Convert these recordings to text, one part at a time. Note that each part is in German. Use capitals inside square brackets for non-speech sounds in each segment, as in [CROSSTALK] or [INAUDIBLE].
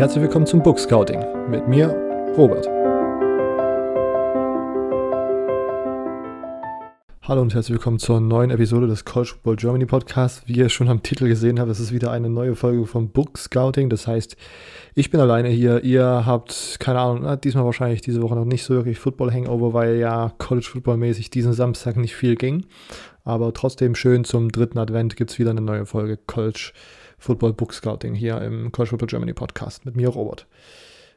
Herzlich willkommen zum Book Scouting mit mir, Robert. Hallo und herzlich willkommen zur neuen Episode des College Football Germany Podcast. Wie ihr schon am Titel gesehen habt, es ist wieder eine neue Folge vom Book Scouting. Das heißt, ich bin alleine hier. Ihr habt, keine Ahnung, diesmal wahrscheinlich diese Woche noch nicht so wirklich Football Hangover, weil ja College Football mäßig diesen Samstag nicht viel ging. Aber trotzdem schön zum dritten Advent gibt es wieder eine neue Folge College Football Book Scouting hier im College Football Germany Podcast mit mir, Robert.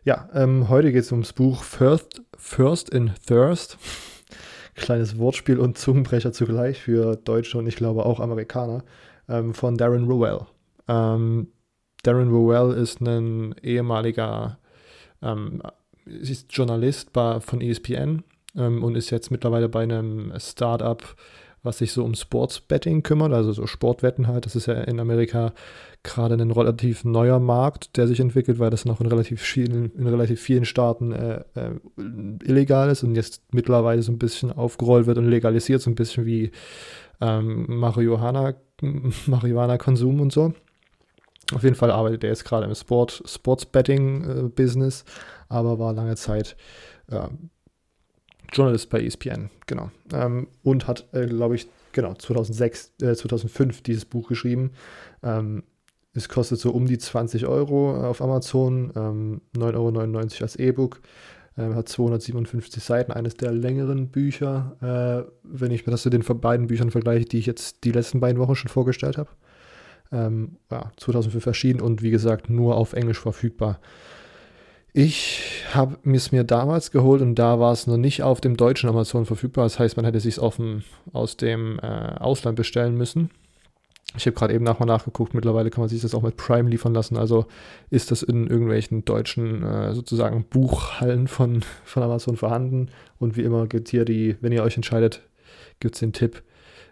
Ja, ähm, heute geht es ums Buch First, First in Thirst [LAUGHS] kleines Wortspiel und Zungenbrecher zugleich für Deutsche und ich glaube auch Amerikaner, ähm, von Darren Rowell. Ähm, Darren Rowell ist ein ehemaliger ähm, ist Journalist bei, von ESPN ähm, und ist jetzt mittlerweile bei einem Startup, was sich so um Sportsbetting kümmert, also so Sportwetten halt. Das ist ja in Amerika gerade ein relativ neuer Markt, der sich entwickelt, weil das noch in relativ vielen, in relativ vielen Staaten äh, äh, illegal ist und jetzt mittlerweile so ein bisschen aufgerollt wird und legalisiert, so ein bisschen wie ähm, Marihuana, [LAUGHS] Marihuana-Konsum und so. Auf jeden Fall arbeitet er jetzt gerade im Sport, Sportsbetting-Business, äh, aber war lange Zeit äh, Journalist bei ESPN, genau. Ähm, und hat, äh, glaube ich, genau, 2006, 2005 äh, dieses Buch geschrieben. Ähm, es kostet so um die 20 Euro auf Amazon, ähm, 9,99 Euro als E-Book. Ähm, hat 257 Seiten, eines der längeren Bücher, äh, wenn ich mir das zu den beiden Büchern vergleiche, die ich jetzt die letzten beiden Wochen schon vorgestellt habe. Ähm, ja, 2005 erschienen und wie gesagt nur auf Englisch verfügbar. Ich habe es mir damals geholt und da war es noch nicht auf dem deutschen Amazon verfügbar. Das heißt, man hätte es sich aus dem äh, Ausland bestellen müssen. Ich habe gerade eben nochmal nachgeguckt, mittlerweile kann man sich das auch mit Prime liefern lassen. Also ist das in irgendwelchen deutschen äh, sozusagen Buchhallen von, von Amazon vorhanden. Und wie immer gibt es hier die, wenn ihr euch entscheidet, gibt es den Tipp,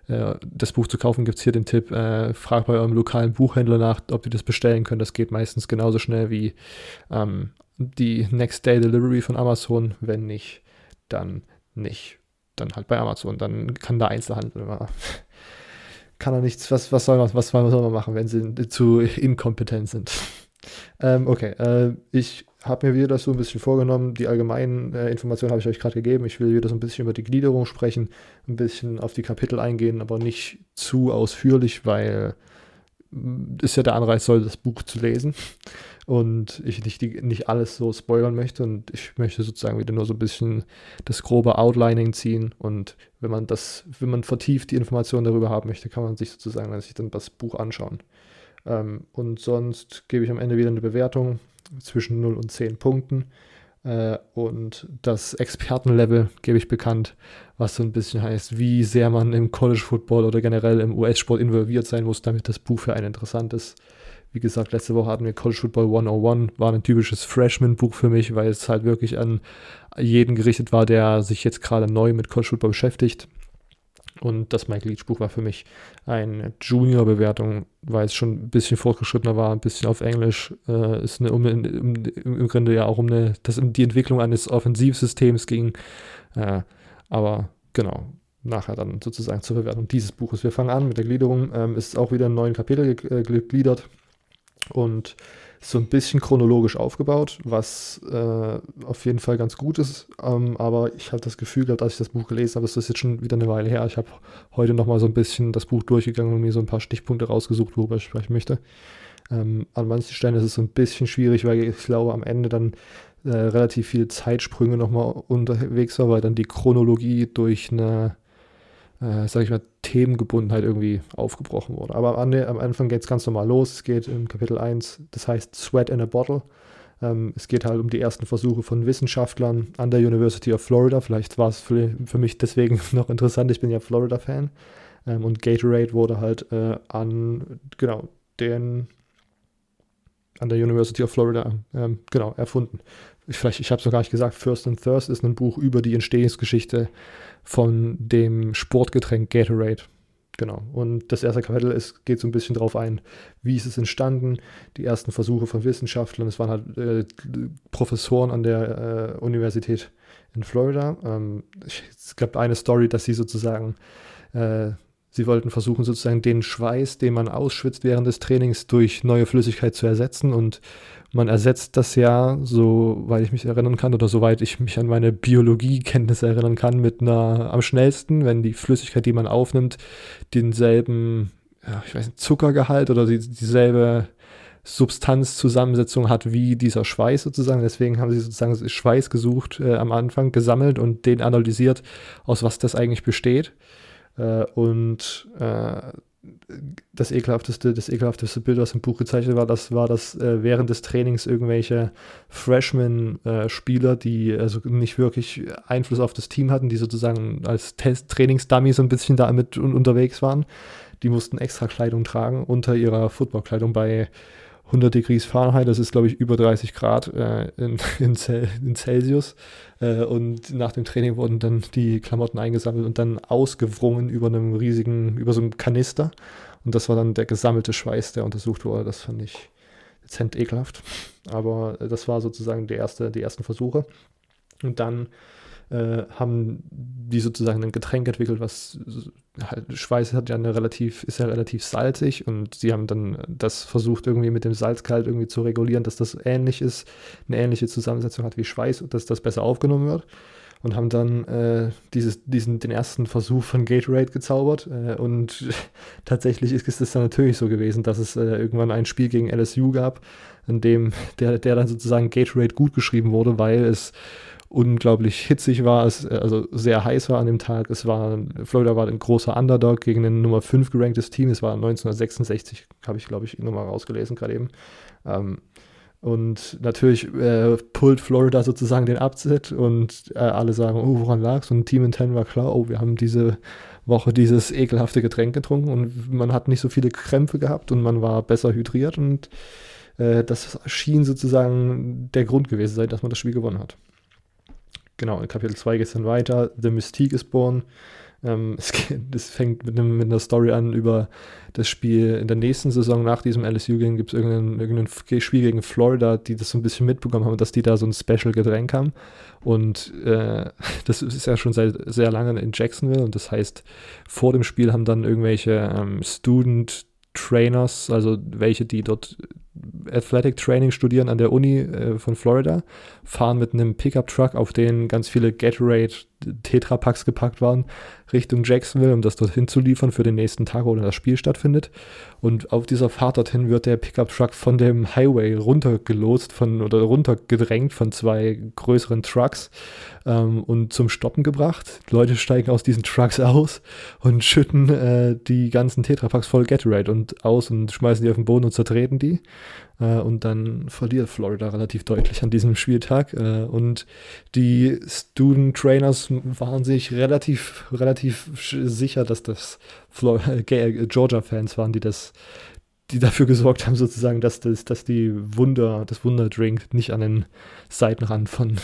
äh, das Buch zu kaufen, gibt es hier den Tipp, äh, fragt bei eurem lokalen Buchhändler nach, ob ihr das bestellen könnt. Das geht meistens genauso schnell wie ähm, die Next Day Delivery von Amazon. Wenn nicht, dann nicht. Dann halt bei Amazon. Dann kann der Einzelhandel immer [LAUGHS] kann er nichts, was, was, soll, man, was soll man machen, wenn sie zu inkompetent sind? [LAUGHS] ähm, okay, äh, ich habe mir wieder das so ein bisschen vorgenommen. Die allgemeinen äh, Informationen habe ich euch gerade gegeben. Ich will wieder so ein bisschen über die Gliederung sprechen, ein bisschen auf die Kapitel eingehen, aber nicht zu ausführlich, weil ist ja der Anreiz soll, das Buch zu lesen. Und ich nicht, nicht alles so spoilern möchte. Und ich möchte sozusagen wieder nur so ein bisschen das grobe Outlining ziehen. Und wenn man das, wenn man vertieft die Informationen darüber haben möchte, kann man sich sozusagen sich dann das Buch anschauen. Ähm, und sonst gebe ich am Ende wieder eine Bewertung zwischen 0 und 10 Punkten. Äh, und das Expertenlevel gebe ich bekannt, was so ein bisschen heißt, wie sehr man im College Football oder generell im US-Sport involviert sein muss, damit das Buch für einen interessant ist. Wie gesagt, letzte Woche hatten wir College Football 101, war ein typisches Freshman-Buch für mich, weil es halt wirklich an jeden gerichtet war, der sich jetzt gerade neu mit College Football beschäftigt. Und das Mike Leach Buch war für mich eine Junior-Bewertung, weil es schon ein bisschen fortgeschrittener war, ein bisschen auf Englisch. Äh, ist eine, um, um, im Grunde ja auch um eine, dass um die Entwicklung eines Offensivsystems ging. Äh, aber genau, nachher dann sozusagen zur Bewertung dieses Buches. Wir fangen an mit der Gliederung. Ähm, ist auch wieder in neun Kapitel äh, gegliedert und so ein bisschen chronologisch aufgebaut, was äh, auf jeden Fall ganz gut ist. Ähm, aber ich habe das Gefühl gehabt, als ich das Buch gelesen habe, das ist jetzt schon wieder eine Weile her. Ich habe heute nochmal so ein bisschen das Buch durchgegangen und mir so ein paar Stichpunkte rausgesucht, worüber ich sprechen möchte. Ähm, an manchen Stellen ist es so ein bisschen schwierig, weil ich glaube, am Ende dann äh, relativ viele Zeitsprünge nochmal unterwegs war, weil dann die Chronologie durch eine äh, sag ich mal, Themengebundenheit irgendwie aufgebrochen wurde. Aber am, Anfang geht es ganz normal los. Es geht im Kapitel 1, das heißt Sweat in a Bottle. Ähm, es geht halt um die ersten Versuche von Wissenschaftlern an der University of Florida. Vielleicht war es für, für, mich deswegen [LAUGHS] noch interessant. Ich bin ja Florida-Fan. Ähm, und Gatorade wurde halt äh, an, genau, den an der University of Florida ähm, genau erfunden. Ich, vielleicht, ich habe es noch gar nicht gesagt, First and Thirst ist ein Buch über die Entstehungsgeschichte von dem Sportgetränk Gatorade. Genau. Und das erste Kapitel ist, geht so ein bisschen darauf ein, wie ist es entstanden, die ersten Versuche von Wissenschaftlern. Es waren halt äh, Professoren an der äh, Universität in Florida. Ähm, es gab eine Story, dass sie sozusagen äh, Sie wollten versuchen, sozusagen den Schweiß, den man ausschwitzt während des Trainings, durch neue Flüssigkeit zu ersetzen. Und man ersetzt das ja, soweit ich mich erinnern kann oder soweit ich mich an meine Biologiekenntnisse erinnern kann, mit einer am schnellsten, wenn die Flüssigkeit, die man aufnimmt, denselben, ja, ich weiß nicht, Zuckergehalt oder die, dieselbe Substanzzusammensetzung hat wie dieser Schweiß sozusagen. Deswegen haben sie sozusagen Schweiß gesucht äh, am Anfang, gesammelt und den analysiert, aus was das eigentlich besteht. Äh, und äh, das ekelhafteste, das ekelhafteste Bild, was im Buch gezeichnet war, das war, dass äh, während des Trainings irgendwelche Freshman-Spieler, die also nicht wirklich Einfluss auf das Team hatten, die sozusagen als Trainingsdummy so ein bisschen damit un unterwegs waren, die mussten extra Kleidung tragen unter ihrer Footballkleidung bei 100 Degrees Fahrenheit, das ist glaube ich über 30 Grad äh, in, [LAUGHS] in, Cel in, Celsius. Äh, und nach dem Training wurden dann die Klamotten eingesammelt und dann ausgewrungen über einem riesigen, über so einem Kanister. Und das war dann der gesammelte Schweiß, der untersucht wurde. Das fand ich dezent ekelhaft. Aber äh, das war sozusagen die, erste, die ersten Versuche. Und dann äh, haben die sozusagen ein Getränk entwickelt, was halt, Schweiß hat ja eine relativ, ist ja relativ salzig und sie haben dann das versucht irgendwie mit dem Salzkalt irgendwie zu regulieren, dass das ähnlich ist, eine ähnliche Zusammensetzung hat wie Schweiß und dass das besser aufgenommen wird und haben dann äh, dieses, diesen, den ersten Versuch von Gatorade gezaubert. Äh, und [LAUGHS] tatsächlich ist, es dann natürlich so gewesen, dass es äh, irgendwann ein Spiel gegen LSU gab, in dem der, der dann sozusagen Gatorade gut geschrieben wurde, weil es unglaublich hitzig war, es also sehr heiß war an dem Tag. Es war, Florida war ein großer Underdog gegen ein Nummer 5 geranktes Team. Es war 1966, habe ich, glaube ich, nochmal rausgelesen gerade eben. Ähm, und natürlich äh, pullt Florida sozusagen den Upset und äh, alle sagen, oh, woran lag's? Und Team in 10 war klar, oh, wir haben diese Woche dieses ekelhafte Getränk getrunken und man hat nicht so viele Krämpfe gehabt und man war besser hydriert und äh, das schien sozusagen der Grund gewesen sein, dass man das Spiel gewonnen hat genau, in Kapitel 2 geht es dann weiter. The Mystique is born. Ähm, [LAUGHS] es, das fängt mit, einem, mit, einer Story an über das Spiel in der nächsten Saison nach diesem LSU-Game gibt es irgendein, irgendein Spiel gegen Florida, die das so ein bisschen mitbekommen haben, dass die da so ein Special-Getränk haben. Und äh, [LAUGHS] das ist ja schon seit sehr lange in Jacksonville und das heißt, vor dem Spiel haben dann irgendwelche ähm, Student Trainers, also welche, die dort Athletic Training studieren an der Uni äh, von Florida, fahren mit einem Pickup-Truck, auf den ganz viele Gatorade Tetrapacks gepackt waren, Richtung Jacksonville, um das dorthin zu liefern für den nächsten Tag, wo dann das Spiel stattfindet. Und auf dieser Fahrt dorthin wird der Pickup-Truck von dem Highway runtergelotst von, oder runtergedrängt von zwei größeren Trucks ähm, und zum Stoppen gebracht. Die Leute steigen aus diesen Trucks aus und schütten äh, die ganzen Tetrapacks voll Gatorade und aus und schmeißen die auf den Boden und zertreten die. Äh, und dann verliert Florida relativ deutlich an diesem Spieltag. Äh, und die Student Trainers waren sich relativ, relativ sicher, dass das äh, Georgia-Fans waren, die das die dafür gesorgt haben, sozusagen, dass, das, dass die Wunder, das Wunderdrink nicht an den Seitenrand von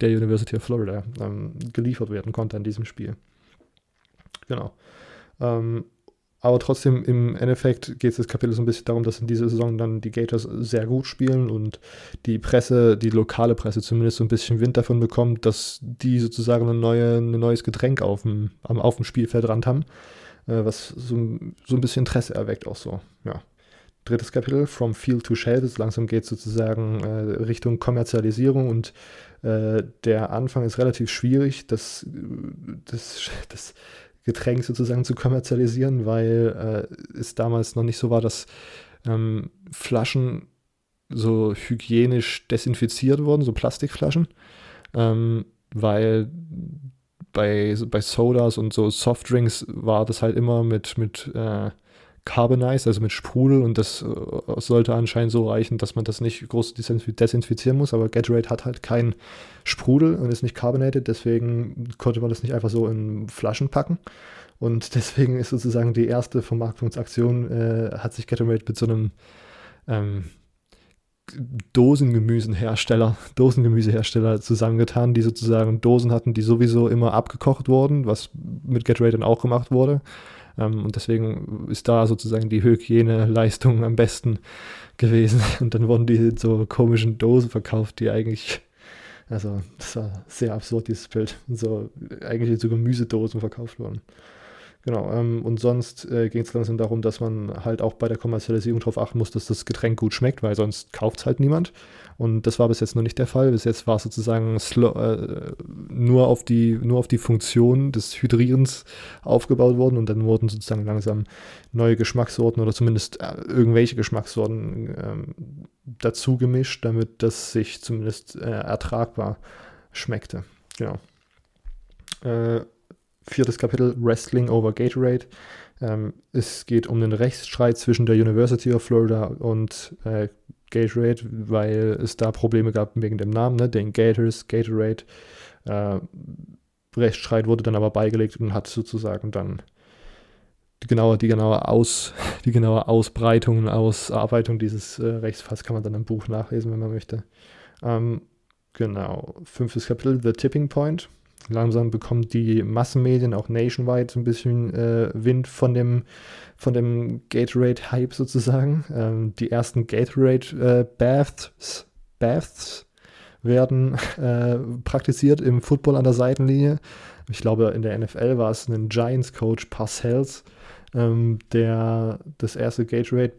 der University of Florida ähm, geliefert werden konnte an diesem Spiel. Genau. Ähm, aber trotzdem, im Endeffekt geht es das Kapitel so ein bisschen darum, dass in dieser Saison dann die Gators sehr gut spielen und die Presse, die lokale Presse zumindest so ein bisschen Wind davon bekommt, dass die sozusagen eine neue, ein neues Getränk auf dem, auf dem Spielfeldrand haben, äh, was so, so ein bisschen Interesse erweckt auch so, ja. Drittes Kapitel, From Field to Shelf, langsam geht es sozusagen äh, Richtung Kommerzialisierung und äh, der Anfang ist relativ schwierig. Das, das, das Getränk sozusagen zu kommerzialisieren, weil äh, es damals noch nicht so war, dass ähm, Flaschen so hygienisch desinfiziert wurden, so Plastikflaschen, ähm, weil bei, bei Sodas und so Softdrinks war das halt immer mit, mit äh, carbonized, also mit Sprudel und das äh, sollte anscheinend so reichen, dass man das nicht groß desinfizieren muss, aber Gatorade hat halt keinen Sprudel und ist nicht carbonated, deswegen konnte man das nicht einfach so in Flaschen packen. Und [LAUGHS] deswegen ist sozusagen die erste Vermarktungsaktion, äh, hat sich Gatorade mit so einem ähm, Dosengemüsenhersteller, [LAUGHS] Dosengemüsehersteller zusammengetan, die sozusagen Dosen hatten, die sowieso immer abgekocht wurden, was mit Gatorade dann auch gemacht wurde ähm, und deswegen ist da sozusagen die Hygieneleistung am besten gewesen. [LAUGHS] Und dann wurden die in so komischen Dosen verkauft, die eigentlich, also das war sehr absurd, dieses Bild. So eigentlich in so Gemüsedosen verkauft wurden. Genau, ähm, und sonst äh, ging es langsam darum, dass man halt auch bei der Kommerzialisierung darauf achten muss, dass das Getränk gut schmeckt, weil sonst kauft es halt niemand. Und das war bis jetzt noch nicht der Fall. Bis jetzt war es sozusagen äh, nur, auf die, nur auf die Funktion des Hydrierens aufgebaut worden und dann wurden sozusagen langsam neue Geschmackssorten oder zumindest äh, irgendwelche Geschmackssorten ähm, dazu gemischt, damit das sich zumindest äh, ertragbar schmeckte. Genau. Viertes Kapitel Wrestling over Gatorade. Ähm, es geht um den Rechtsstreit zwischen der University of Florida und äh, Gatorade, weil es da Probleme gab wegen dem Namen, ne? den Gators, Gatorade. Äh, Rechtsstreit wurde dann aber beigelegt und hat sozusagen dann die genaue, die genaue, Aus, [LAUGHS] die genaue Ausbreitung und Ausarbeitung dieses äh, Rechtsfalls kann man dann im Buch nachlesen, wenn man möchte. Ähm, genau. Fünftes Kapitel, The Tipping Point. Langsam bekommen die Massenmedien auch nationwide so ein bisschen äh, Wind von dem, von dem Gatorade-Hype sozusagen. Ähm, die ersten Gatorade-Baths äh, Baths werden [LAUGHS] äh, praktiziert im Football an der Seitenlinie. Ich glaube, in der NFL war es ein Giants-Coach, Parcells, ähm, der das erste Gatorade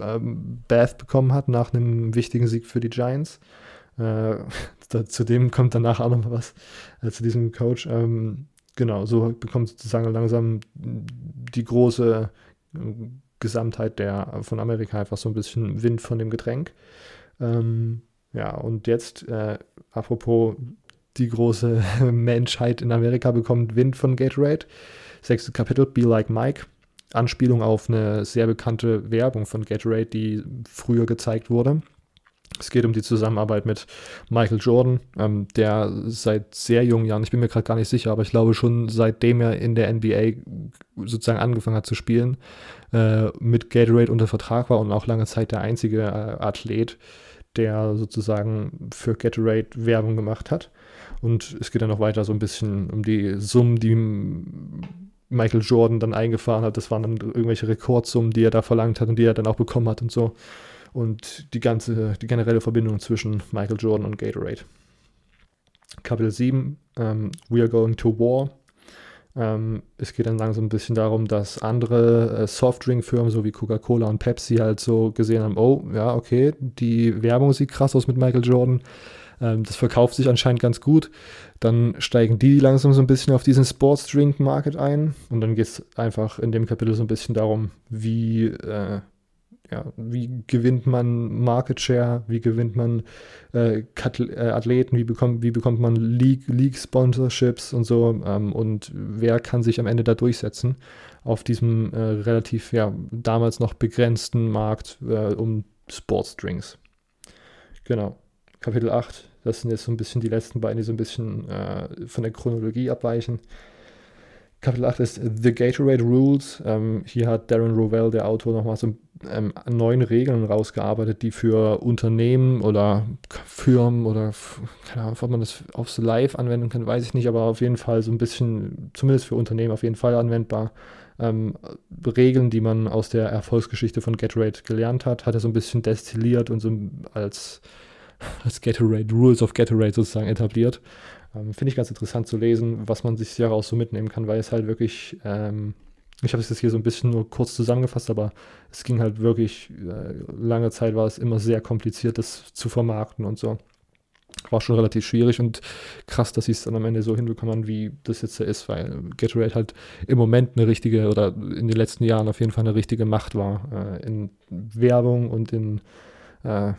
ähm, Bath bekommen hat nach einem wichtigen Sieg für die Giants. Äh, da, zu dem kommt danach auch noch was, äh, zu diesem Coach. Ähm, genau, so bekommt sozusagen langsam die große äh, Gesamtheit der von Amerika einfach so ein bisschen Wind von dem Getränk. Ähm, ja, und jetzt, äh, apropos die große [LAUGHS] Menschheit in Amerika bekommt Wind von Gatorade. Sechstes Kapitel, Be Like Mike. Anspielung auf eine sehr bekannte Werbung von Gatorade, die früher gezeigt wurde. Es geht um die Zusammenarbeit mit Michael Jordan, ähm, der seit sehr jungen Jahren, ich bin mir gerade gar nicht sicher, aber ich glaube schon seitdem er in der NBA sozusagen angefangen hat zu spielen, äh, mit Gatorade unter Vertrag war und auch lange Zeit der einzige äh, Athlet, der sozusagen für Gatorade Werbung gemacht hat. Und es geht dann noch weiter so ein bisschen um die Summen, die Michael Jordan dann eingefahren hat. Das waren dann irgendwelche Rekordsummen, die er da verlangt hat und die er dann auch bekommen hat und so und die ganze, die generelle Verbindung zwischen Michael Jordan und Gatorade. Kapitel 7, ähm, We are going to war. Ähm, es geht dann langsam ein bisschen darum, dass andere äh, Softdrink-Firmen, so wie Coca-Cola und Pepsi, halt so gesehen haben, oh, ja, okay, die Werbung sieht krass aus mit Michael Jordan. Ähm, das verkauft sich anscheinend ganz gut. Dann steigen die langsam so ein bisschen auf diesen Sportsdrink-Market ein. Und dann geht es einfach in dem Kapitel so ein bisschen darum, wie äh, ja, wie gewinnt man Market Share, wie gewinnt man äh, äh, Athleten, wie bekommt, wie bekommt man League-Sponsorships und so ähm, und wer kann sich am Ende da durchsetzen auf diesem äh, relativ, ja, damals noch begrenzten Markt äh, um Sportsdrinks. Genau. Kapitel 8, das sind jetzt so ein bisschen die letzten beiden, die so ein bisschen äh, von der Chronologie abweichen. Kapitel 8 ist The Gatorade Rules. Ähm, hier hat Darren Rovell, der Autor, nochmal so ähm, neun Regeln rausgearbeitet, die für Unternehmen oder Firmen oder keine Ahnung, ob man das aufs Live anwenden kann, weiß ich nicht, aber auf jeden Fall so ein bisschen, zumindest für Unternehmen auf jeden Fall anwendbar. Ähm, Regeln, die man aus der Erfolgsgeschichte von Gatorade gelernt hat, hat er so ein bisschen destilliert und so als, als Gatorade, Rules of Gatorade sozusagen etabliert. Ähm, Finde ich ganz interessant zu lesen, was man sich daraus so mitnehmen kann, weil es halt wirklich, ähm, ich habe es jetzt hier so ein bisschen nur kurz zusammengefasst, aber es ging halt wirklich, äh, lange Zeit war es immer sehr kompliziert, das zu vermarkten und so. War schon relativ schwierig und krass, dass sie es dann am Ende so hinbekommen, wie das jetzt ist, weil Gatorade halt im Moment eine richtige oder in den letzten Jahren auf jeden Fall eine richtige Macht war äh, in Werbung und in, äh,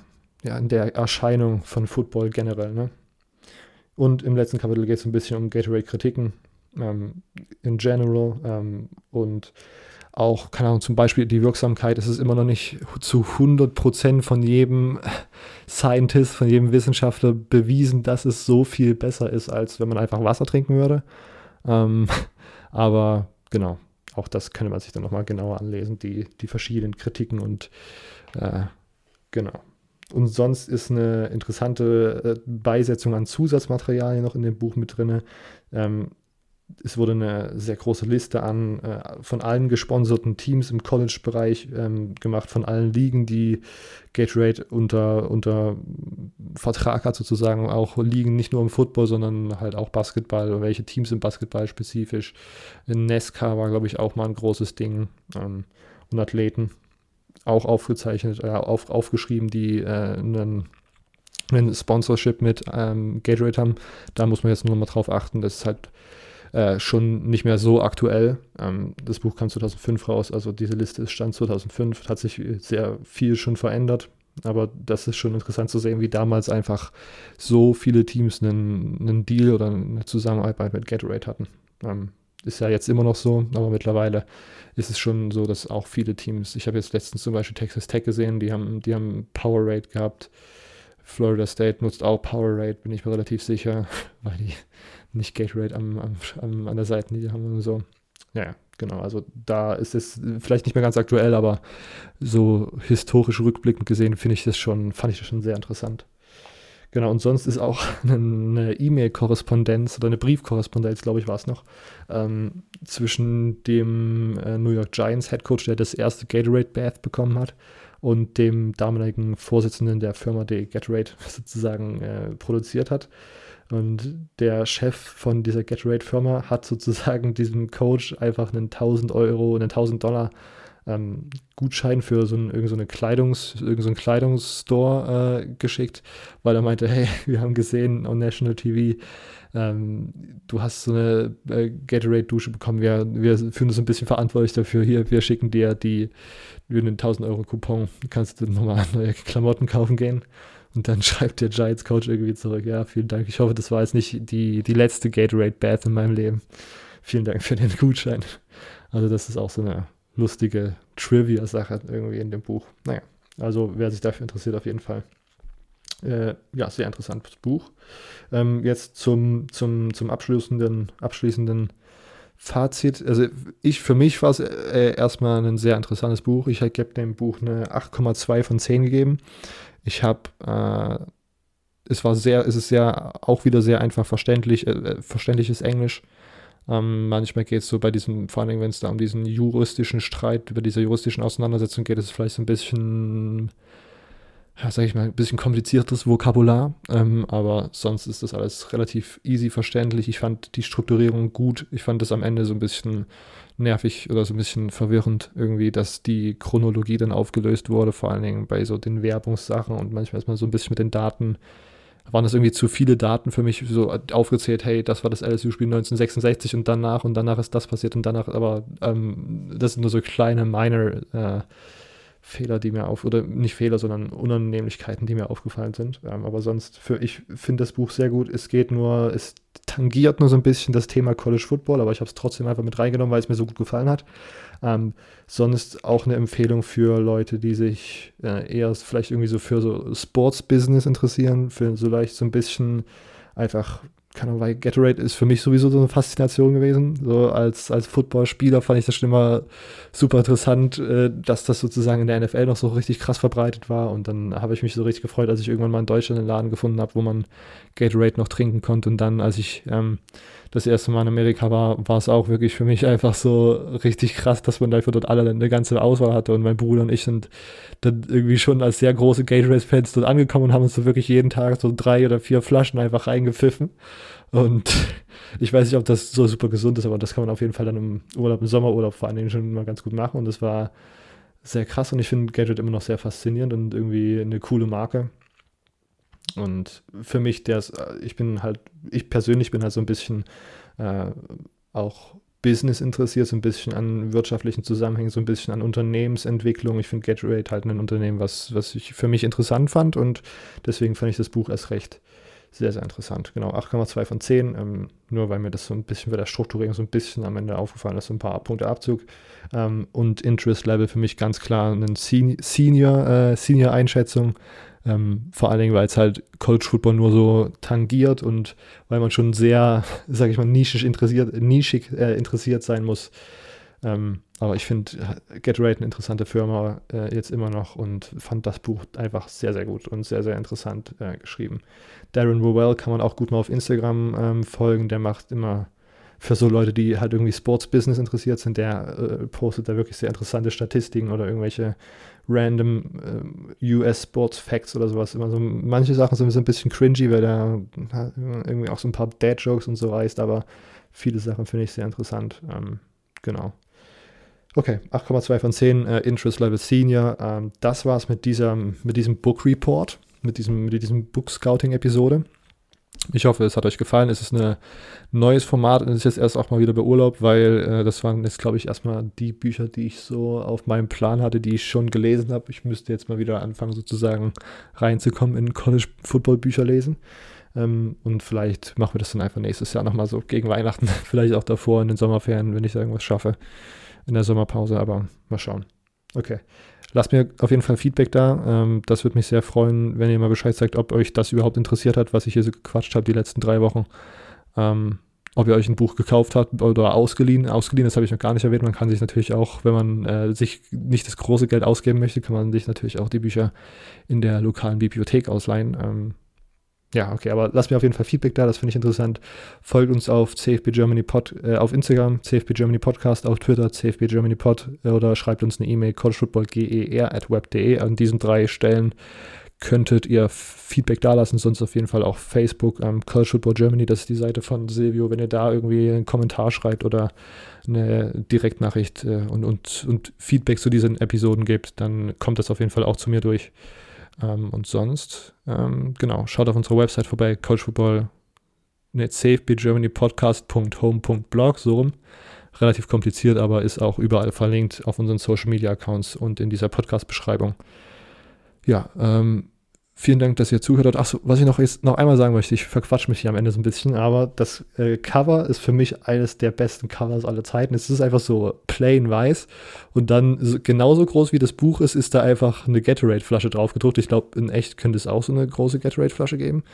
ja, in der Erscheinung von Football generell. Ne? Und im letzten Kapitel geht es ein bisschen um Gatorade-Kritiken ähm, in general ähm, und auch, keine Ahnung, zum Beispiel die Wirksamkeit. Es ist immer noch nicht zu 100% von jedem [LAUGHS] Scientist, von jedem Wissenschaftler bewiesen, dass es so viel besser ist, als wenn man einfach Wasser trinken würde. Ähm, [LAUGHS] aber genau, auch das könnte man sich dann nochmal genauer anlesen, die, die verschiedenen Kritiken und äh, genau. Und sonst ist eine interessante äh, Beisetzung an Zusatzmaterialien noch in dem Buch mit drin. Ähm, es wurde eine sehr große Liste an äh, von allen gesponserten Teams im College-Bereich ähm, gemacht, von allen Ligen, die Gatorade unter, unter Vertrag hat, sozusagen auch Ligen, nicht nur im Football, sondern halt auch Basketball und welche Teams im Basketball spezifisch. In NESCA war, glaube ich, auch mal ein großes Ding ähm, und Athleten auch aufgezeichnet, äh, auf, aufgeschrieben, die äh, einen ein Sponsorship mit ähm, Gatorade haben. Da muss man jetzt nur noch mal drauf achten. Das ist halt äh, schon nicht mehr so aktuell. Ähm, das Buch kam 2005 raus, also diese Liste ist Stand 2005, hat sich sehr viel schon verändert. Aber das ist schon interessant zu sehen, wie damals einfach so viele Teams einen, einen Deal oder eine Zusammenarbeit mit Gatorade hatten. Ähm, ist ja jetzt immer noch so, aber mittlerweile ist es schon so, dass auch viele Teams, ich habe jetzt letztens zum Beispiel Texas Tech gesehen, die haben, die haben Powerade gehabt. Florida State nutzt auch Powerade, bin ich mir relativ sicher, [LAUGHS] weil die nicht Gatorade am, am, am, an der Seitenlinie haben und so. Ja, genau. Also da ist es vielleicht nicht mehr ganz aktuell, aber so historisch rückblickend gesehen finde ich das schon, fand ich das schon sehr interessant. Genau, und sonst ist auch [LAUGHS] eine E-Mail-Korrespondenz oder eine Briefkorrespondenz, glaube ich, war es noch, ähm, zwischen dem äh, New York Giants Head Coach, der das erste Gatorade Bath bekommen hat, und dem damaligen Vorsitzenden der Firma, die Gatorade [LAUGHS] sozusagen äh, produziert hat. Und der Chef von dieser Gatorade-Firma hat sozusagen diesem Coach einfach einen 1000 Euro, einen 1000 Dollar ähm, Gutschein für so, ein, irgend so eine Kleidungs, irgend so einen Kleidungsstore äh, geschickt, weil er meinte, hey, [LAUGHS] wir haben gesehen on National TV, ähm, du hast so eine äh, Gatorade-Dusche bekommen, wir, wir fühlen uns ein bisschen verantwortlich dafür, hier, wir schicken dir die, einen 1000 Euro Coupon, kannst du nochmal neue Klamotten kaufen gehen. Und dann [LAUGHS] schreibt der Giants-Coach irgendwie zurück, ja, vielen Dank. Ich hoffe, das war jetzt nicht die, die letzte Gatorade-Bath in meinem Leben. Vielen Dank für den [LAUGHS] Gutschein. Also das ist auch so eine lustige Trivia-Sache irgendwie in dem Buch. Naja, also wer sich dafür interessiert, auf jeden Fall. Äh, ja, sehr interessantes Buch. Ähm, jetzt zum, zum, zum abschließenden, abschließenden Fazit. Also ich, für mich war es äh, erstmal ein sehr interessantes Buch. Ich habe dem Buch eine 8,2 von 10 gegeben. Ich habe, äh, es war sehr, es ist sehr, auch wieder sehr einfach verständlich, äh, äh verständliches Englisch. Ähm, manchmal geht es so bei diesem, vor allem wenn es da um diesen juristischen Streit, über diese juristischen Auseinandersetzung geht, ist es vielleicht so ein bisschen, ja, sag ich mal, ein bisschen kompliziertes Vokabular. Ähm, aber sonst ist das alles relativ easy verständlich. Ich fand die Strukturierung gut. Ich fand das am Ende so ein bisschen nervig oder so ein bisschen verwirrend irgendwie, dass die Chronologie dann aufgelöst wurde, vor allen Dingen bei so den Werbungssachen und manchmal ist man so ein bisschen mit den Daten, waren das irgendwie zu viele Daten für mich so aufgezählt, hey, das war das LSU-Spiel 1966 und danach und danach ist das passiert und danach, aber ähm, das sind nur so kleine minor äh, Fehler, die mir auf, oder nicht Fehler, sondern Unannehmlichkeiten, die mir aufgefallen sind. Ähm, aber sonst, für, ich finde das Buch sehr gut. Es geht nur, es tangiert nur so ein bisschen das Thema College Football, aber ich habe es trotzdem einfach mit reingenommen, weil es mir so gut gefallen hat. Ähm, sonst auch eine Empfehlung für Leute, die sich äh, eher vielleicht irgendwie so für so Sports-Business interessieren, für so leicht so ein bisschen einfach keine Ahnung, weil Gatorade ist für mich sowieso so eine Faszination gewesen. So als, als Footballspieler fand ich das schon immer super interessant, äh, dass das sozusagen in der NFL noch so richtig krass verbreitet war. Und dann habe ich mich so richtig gefreut, als ich irgendwann mal in Deutschland einen Laden gefunden habe, wo man Gatorade noch trinken konnte. Und dann, als ich ähm, das erste Mal in Amerika war, war es auch wirklich für mich einfach so richtig krass, dass man dafür dort alle eine ganze Auswahl hatte. Und mein Bruder und ich sind dann irgendwie schon als sehr große Gatorade-Fans dort angekommen und haben uns so wirklich jeden Tag so drei oder vier Flaschen einfach reingepfiffen. Und [LAUGHS] ich weiß nicht, ob das so super gesund ist, aber das kann man auf jeden Fall dann im Urlaub, im Sommerurlaub vor allen Dingen schon mal ganz gut machen. Und das war sehr krass und ich finde Gadget immer noch sehr faszinierend und irgendwie eine coole Marke. Und für mich, der ist, ich bin halt, ich persönlich bin halt so ein bisschen äh, auch Business interessiert, so ein bisschen an wirtschaftlichen Zusammenhängen, so ein bisschen an Unternehmensentwicklung. Ich finde Gatorade halt ein Unternehmen, was, was ich für mich interessant fand und deswegen fand ich das Buch erst recht sehr, sehr interessant. Genau, 8,2 von 10. Ähm, nur weil mir das so ein bisschen bei der Strukturierung so ein bisschen am Ende aufgefallen ist, so ein paar Punkte Abzug. Ähm, und Interest Level für mich ganz klar eine Senior, äh, Senior-Einschätzung. Ähm, vor allen Dingen, weil es halt College Football nur so tangiert und weil man schon sehr, [LAUGHS] sage ich mal, nischig interessiert, nischig äh, interessiert sein muss. Ähm, aber ich finde GetRate eine interessante Firma äh, jetzt immer noch und fand das Buch einfach sehr, sehr gut und sehr, sehr interessant äh, geschrieben. Darren Rowell kann man auch gut mal auf Instagram ähm, folgen. Der macht immer für so Leute, die halt irgendwie Sports-Business interessiert sind, der äh, postet da wirklich sehr interessante Statistiken oder irgendwelche random äh, US-Sports-Facts oder sowas. Immer so, manche Sachen sind ein bisschen cringy, weil da irgendwie auch so ein paar Dad-Jokes und so reißt, aber viele Sachen finde ich sehr interessant. Ähm, genau. Okay, 8,2 von 10, äh, Interest Level Senior. Ähm, das war's mit, dieser, mit diesem Book Report, mit diesem, mit diesem Book Scouting-Episode. Ich hoffe, es hat euch gefallen. Es ist ein neues Format und es ist jetzt erst auch mal wieder beurlaubt, weil äh, das waren jetzt, glaube ich, erstmal die Bücher, die ich so auf meinem Plan hatte, die ich schon gelesen habe. Ich müsste jetzt mal wieder anfangen, sozusagen reinzukommen in College-Football-Bücher lesen. Ähm, und vielleicht machen wir das dann einfach nächstes Jahr nochmal so gegen Weihnachten. [LAUGHS] vielleicht auch davor in den Sommerferien, wenn ich irgendwas schaffe in der Sommerpause, aber mal schauen. Okay. Lasst mir auf jeden Fall Feedback da. Ähm, das würde mich sehr freuen, wenn ihr mal Bescheid sagt, ob euch das überhaupt interessiert hat, was ich hier so gequatscht habe die letzten drei Wochen. Ähm, ob ihr euch ein Buch gekauft habt oder ausgeliehen. Ausgeliehen, das habe ich noch gar nicht erwähnt. Man kann sich natürlich auch, wenn man äh, sich nicht das große Geld ausgeben möchte, kann man sich natürlich auch die Bücher in der lokalen Bibliothek ausleihen. Ähm, ja, okay, aber lasst mir auf jeden Fall Feedback da, das finde ich interessant. Folgt uns auf CFB Germany Pod, äh, auf Instagram, CFB Germany Podcast, auf Twitter, CFB Germany Pod äh, oder schreibt uns eine E-Mail, collegefootballger at web.de. An diesen drei Stellen könntet ihr Feedback dalassen, sonst auf jeden Fall auch Facebook, ähm, College Football Germany, das ist die Seite von Silvio. Wenn ihr da irgendwie einen Kommentar schreibt oder eine Direktnachricht äh, und, und, und Feedback zu diesen Episoden gebt, dann kommt das auf jeden Fall auch zu mir durch. Ähm, und sonst, ähm, genau, schaut auf unserer Website vorbei, Coach Football, ne, safebygermanypodcast.home.blog, so rum. Relativ kompliziert, aber ist auch überall verlinkt auf unseren Social Media Accounts und in dieser Podcast-Beschreibung. Ja, ähm, Vielen Dank, dass ihr zuhört habt. Achso, was ich noch jetzt noch einmal sagen möchte, ich verquatsche mich hier am Ende so ein bisschen, aber das äh, Cover ist für mich eines der besten Covers aller Zeiten. Es ist einfach so plain weiß und dann so, genauso groß wie das Buch ist, ist da einfach eine Gatorade-Flasche drauf gedruckt. Ich glaube, in echt könnte es auch so eine große Gatorade-Flasche geben.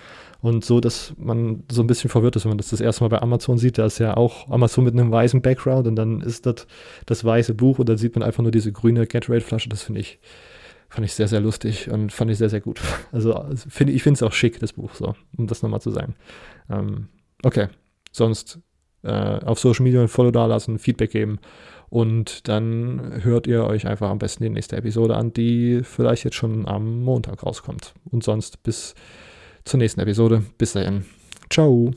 Und so, dass man so ein bisschen verwirrt ist, wenn man das das erste Mal bei Amazon sieht. Da ist ja auch Amazon mit einem weißen Background und dann ist das das weiße Buch und dann sieht man einfach nur diese grüne Gatorade-Flasche. Das finde ich fand ich sehr, sehr lustig und fand ich sehr, sehr gut. Also find, ich finde es auch schick, das Buch, so, um das nochmal zu sagen. Ähm, okay, sonst äh, auf Social Media ein Follow dalassen, Feedback geben und dann hört ihr euch einfach am besten die nächste Episode an, die vielleicht jetzt schon am Montag rauskommt. Und sonst bis zur nächsten Episode. Bis dahin. Ciao.